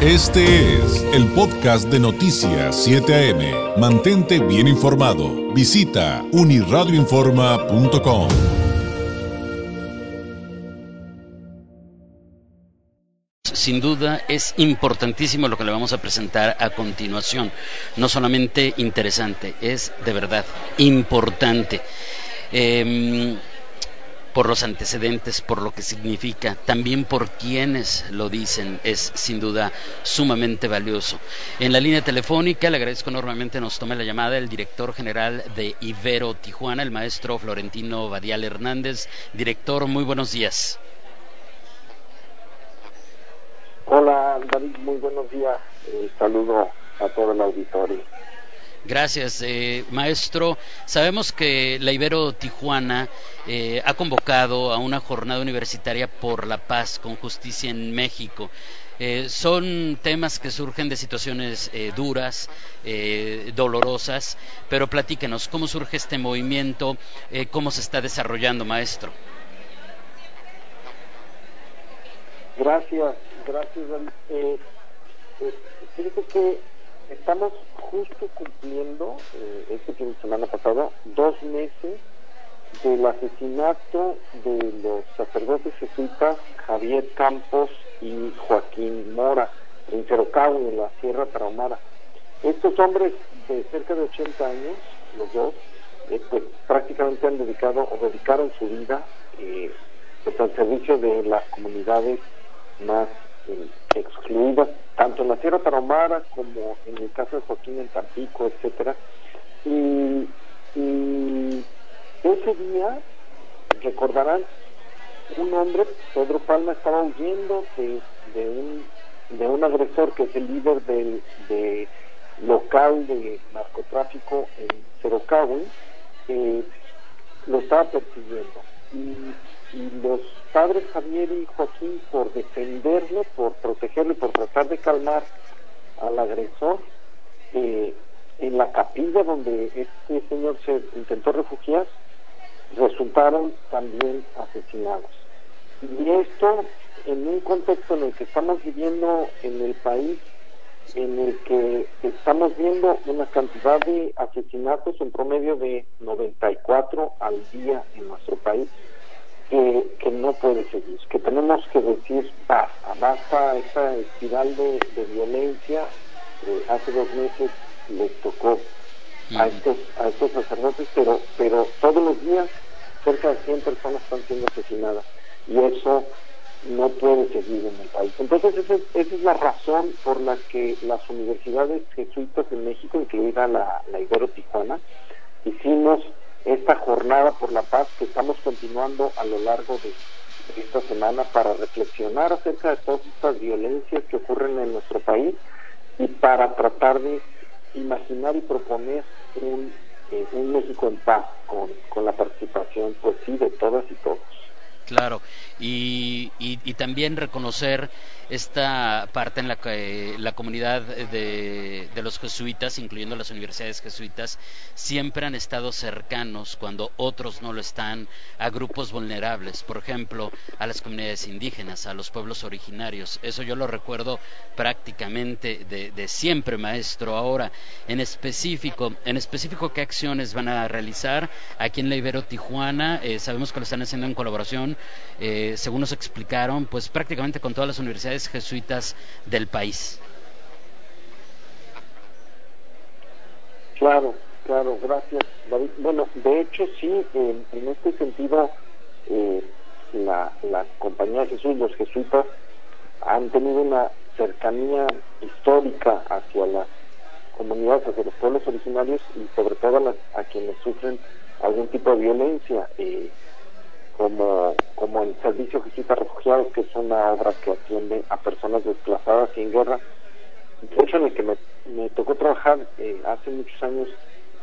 Este es el podcast de Noticias 7 AM. Mantente bien informado. Visita uniradioinforma.com. Sin duda es importantísimo lo que le vamos a presentar a continuación. No solamente interesante, es de verdad importante. Eh, por los antecedentes, por lo que significa, también por quienes lo dicen, es sin duda sumamente valioso. En la línea telefónica le agradezco enormemente nos tome la llamada el director general de Ibero Tijuana, el maestro Florentino Badial Hernández. Director, muy buenos días. Hola David, muy buenos días. Eh, saludo a todo el auditorio. Gracias, eh, maestro. Sabemos que la Ibero Tijuana eh, ha convocado a una jornada universitaria por la paz con justicia en México. Eh, son temas que surgen de situaciones duras, dolorosas, pero platíquenos, ¿cómo surge este movimiento? ¿Cómo se está desarrollando, maestro? Gracias, gracias. Eh, que estamos justo cumpliendo, eh, este fin de semana pasado, dos meses del asesinato de los sacerdotes jesuitas Javier Campos y Joaquín Mora en Cerocao, en la Sierra Traumada. Estos hombres de cerca de 80 años, los dos, eh, pues prácticamente han dedicado o dedicaron su vida eh, pues, al servicio de las comunidades más eh, excluidas tanto en la Sierra Tarahumara como en el caso de Joaquín en Tampico, etcétera. Y, ese día, recordarán, un hombre, Pedro Palma, estaba huyendo de, un, de un agresor que es el líder del de local de narcotráfico en Cerocahue, eh, lo estaba persiguiendo. Y los padres Javier y Joaquín por defenderlo, por protegerlo y por tratar de calmar al agresor, eh, en la capilla donde este señor se intentó refugiar, resultaron también asesinados. Y esto en un contexto en el que estamos viviendo en el país, en el que estamos viendo una cantidad de asesinatos en promedio de 94 al día en nuestro país, que, no puede seguir, que tenemos que decir basta, basta esta espiral de, violencia. Eh, hace dos meses les tocó a estos a estos sacerdotes, pero pero todos los días cerca de 100 personas están siendo asesinadas y eso no puede seguir en el país. Entonces esa, esa es la razón por la que las universidades jesuitas en México, incluida la, la Ibero Tijuana, hicimos esta jornada por la paz que estamos continuando a lo largo de, esta semana para reflexionar acerca de todas estas violencias que ocurren en nuestro país y para tratar de imaginar y proponer un, eh, un México en paz con, con la participación, pues sí, de todas y todos. Claro, y, y, también reconocer esta parte en la que la comunidad de, los jesuitas, incluyendo las universidades jesuitas, siempre han estado cercanos cuando otros no lo están a grupos vulnerables, por ejemplo, a las comunidades indígenas, a los pueblos originarios. Eso yo lo recuerdo prácticamente de, de siempre, maestro. Ahora, en específico, en específico, ¿qué acciones van a realizar aquí en la Ibero Tijuana? Eh, sabemos que lo están haciendo en colaboración. Eh, según nos explicaron, pues prácticamente con todas las universidades jesuitas del país. Claro, claro, gracias David. Bueno, de hecho sí, en, este sentido, eh, la, la Compañía de Jesús, los jesuitas, han tenido una cercanía histórica hacia las comunidades, hacia los pueblos originarios y sobre todo a, a quienes sufren algún tipo de violencia. Eh, como, como el Servicio Jesuita Refugiados, que es una obra que atiende a personas desplazadas y en guerra. De hecho, en el que me, tocó trabajar eh, hace muchos años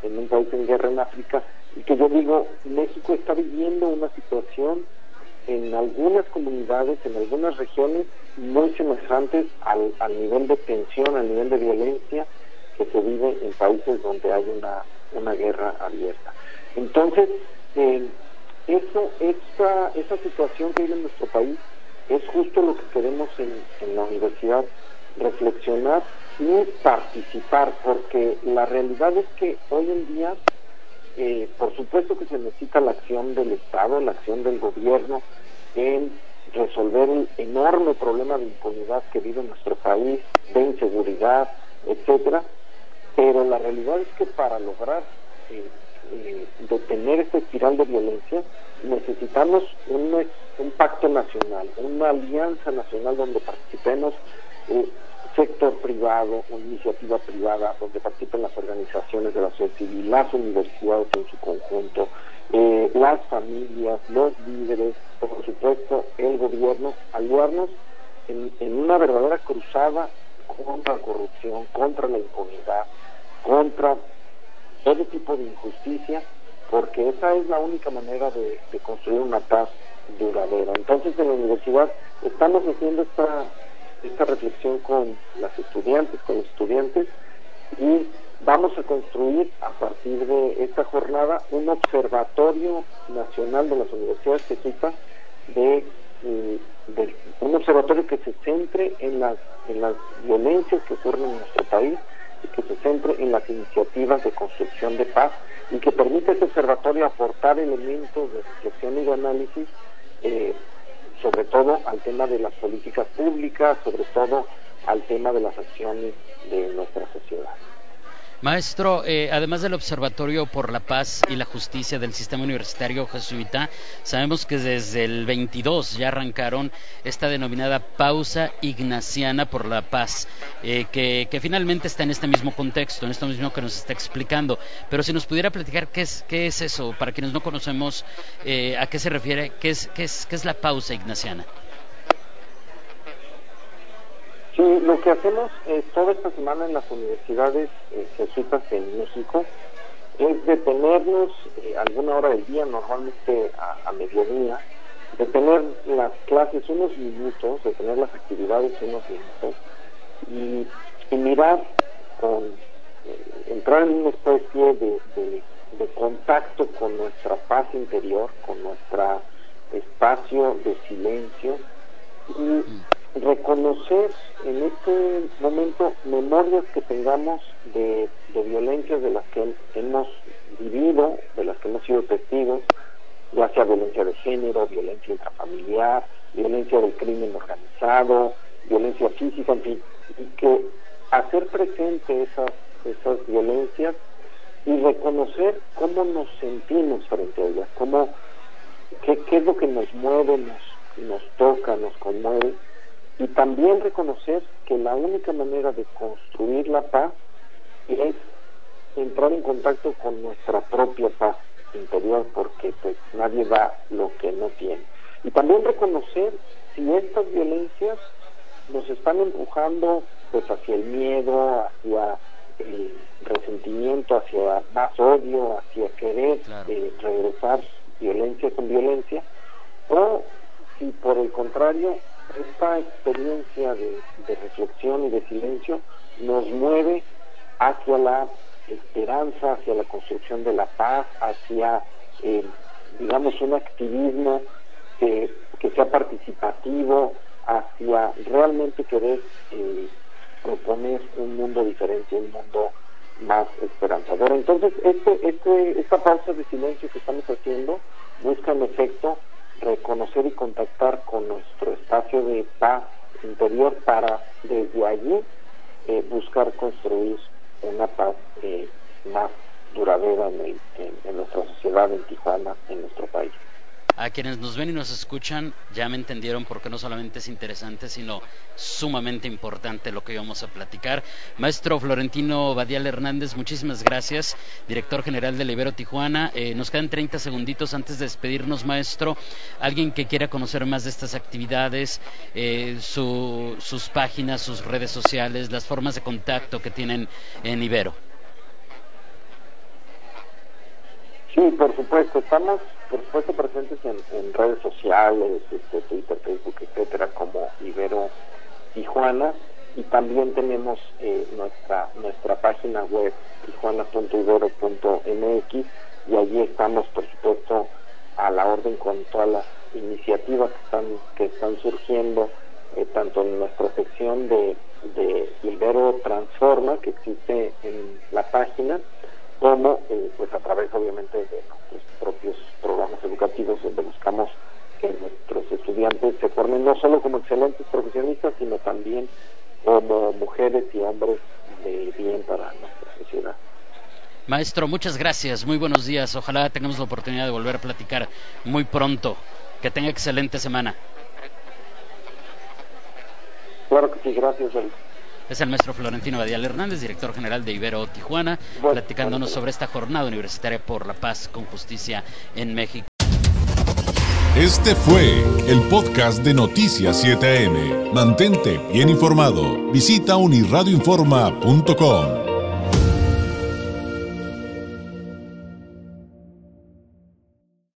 en un país en guerra en África, y que yo digo, México está viviendo una situación en algunas comunidades, en algunas regiones, muy semejantes al, al nivel de tensión, al nivel de violencia que se vive en países donde hay una, una guerra abierta. Entonces, eh, eso, esa, esa situación que en nuestro país es justo lo que queremos en, la Universidad reflexionar y participar, porque la realidad es que hoy en día, eh, por supuesto que se necesita la acción del Estado, la acción del gobierno en resolver el enorme problema de impunidad que vive nuestro país, de inseguridad, etcétera, pero la realidad es que para lograr eh, eh, detener esta espiral de violencia necesitamos un, pacto nacional, una alianza nacional donde participemos eh, sector privado, iniciativa privada, donde participen las organizaciones de la sociedad civil, las universidades en su conjunto, eh, las familias, los líderes, por supuesto el gobierno, aliarnos en, en una verdadera cruzada contra la corrupción, contra la impunidad, contra todo tipo de injusticia, porque esa es la única manera de, construir una paz duradera. Entonces en la universidad estamos haciendo esta, reflexión con las estudiantes, con estudiantes, y vamos a construir a partir de esta jornada un observatorio nacional de las universidades jesuitas de, eh, de, un observatorio que se centre en las, en las violencias que ocurren en nuestro país que se centre en las iniciativas de construcción de paz y que permite ese observatorio aportar elementos de reflexión y de análisis, eh, sobre todo al tema de las políticas públicas, sobre todo al tema de las acciones de nuestra sociedad. Maestro, eh, además del Observatorio por la Paz y la Justicia del Sistema Universitario Jesuita, sabemos que desde el 22 ya arrancaron esta denominada pausa ignaciana por la paz, eh, que, finalmente está en este mismo contexto, en esto mismo que nos está explicando. Pero si nos pudiera platicar qué es, qué es eso, para quienes no conocemos eh, a qué se refiere, qué es, qué, es, qué es la pausa ignaciana. Sí, lo que hacemos eh, toda esta semana en las universidades eh, jesuitas en México es detenernos eh, alguna hora del día, normalmente a, mediodía, detener las clases unos minutos, detener las actividades unos minutos y, mirar con, entrar en una especie de, de contacto con nuestra paz interior, con nuestro espacio de silencio y reconocer en este momento memorias que tengamos de, de violencias de las que hemos vivido, de las que hemos sido testigos, ya sea violencia de género, violencia intrafamiliar, violencia del crimen organizado, violencia física, en fin, y que hacer presente esas, esas violencias y reconocer cómo nos sentimos frente a ellas, cómo, qué, qué es lo que nos mueve, nos, nos toca, nos conmueve, y también reconocer que la única manera de construir la paz es entrar en contacto con nuestra propia paz interior porque pues nadie da lo que no tiene. Y también reconocer si estas violencias nos están empujando pues hacia el miedo hacia el resentimiento hacia más odio hacia querer eh, regresar violencia con violencia o si por el contrario esta experiencia de, reflexión y de silencio nos mueve hacia la esperanza, hacia la construcción de la paz, hacia, eh, digamos, un activismo que, sea participativo, hacia realmente querer eh, proponer un mundo diferente, un mundo más esperanzador. Entonces, este, este, esta pausa de silencio que estamos haciendo busca en efecto reconocer y contactar con nuestro espacio de paz interior para desde allí eh, buscar construir una paz eh, más duradera en nuestra sociedad, en Tijuana, en nuestro país. A quienes nos ven y nos escuchan ya me entendieron porque no solamente es interesante, sino sumamente importante lo que íbamos a platicar. Maestro Florentino Badial Hernández, muchísimas gracias, director general de Libero Tijuana. Eh, nos quedan 30 segunditos antes de despedirnos, maestro. Alguien que quiera conocer más de estas actividades, eh, sus páginas, sus redes sociales, las formas de contacto que tienen en Ibero. Sí, por supuesto, estamos por supuesto presentes en, redes sociales, este, Twitter, Facebook, etcétera, como Ibero Tijuana, y también tenemos eh, nuestra nuestra página web tijuana.ibero.mx y allí estamos por supuesto a la orden con todas las iniciativas que están que están surgiendo eh, tanto en nuestra sección de, de Ibero Transforma que existe en la página, como eh, pues a través obviamente de nuestros propios programas educativos donde buscamos que nuestros estudiantes se formen no solo como excelentes profesionistas, sino también como mujeres y hombres de bien para nuestra sociedad. Maestro, muchas gracias, muy buenos días. Ojalá tengamos la oportunidad de volver a platicar muy pronto. Que tenga excelente semana. Claro que sí, gracias. Es el maestro Florentino Badial Hernández, director general de Ibero Tijuana, platicándonos sobre esta jornada universitaria por la paz con justicia en México. Este fue el podcast de Noticias 7am. Mantente bien informado. Visita unirradioinforma.com.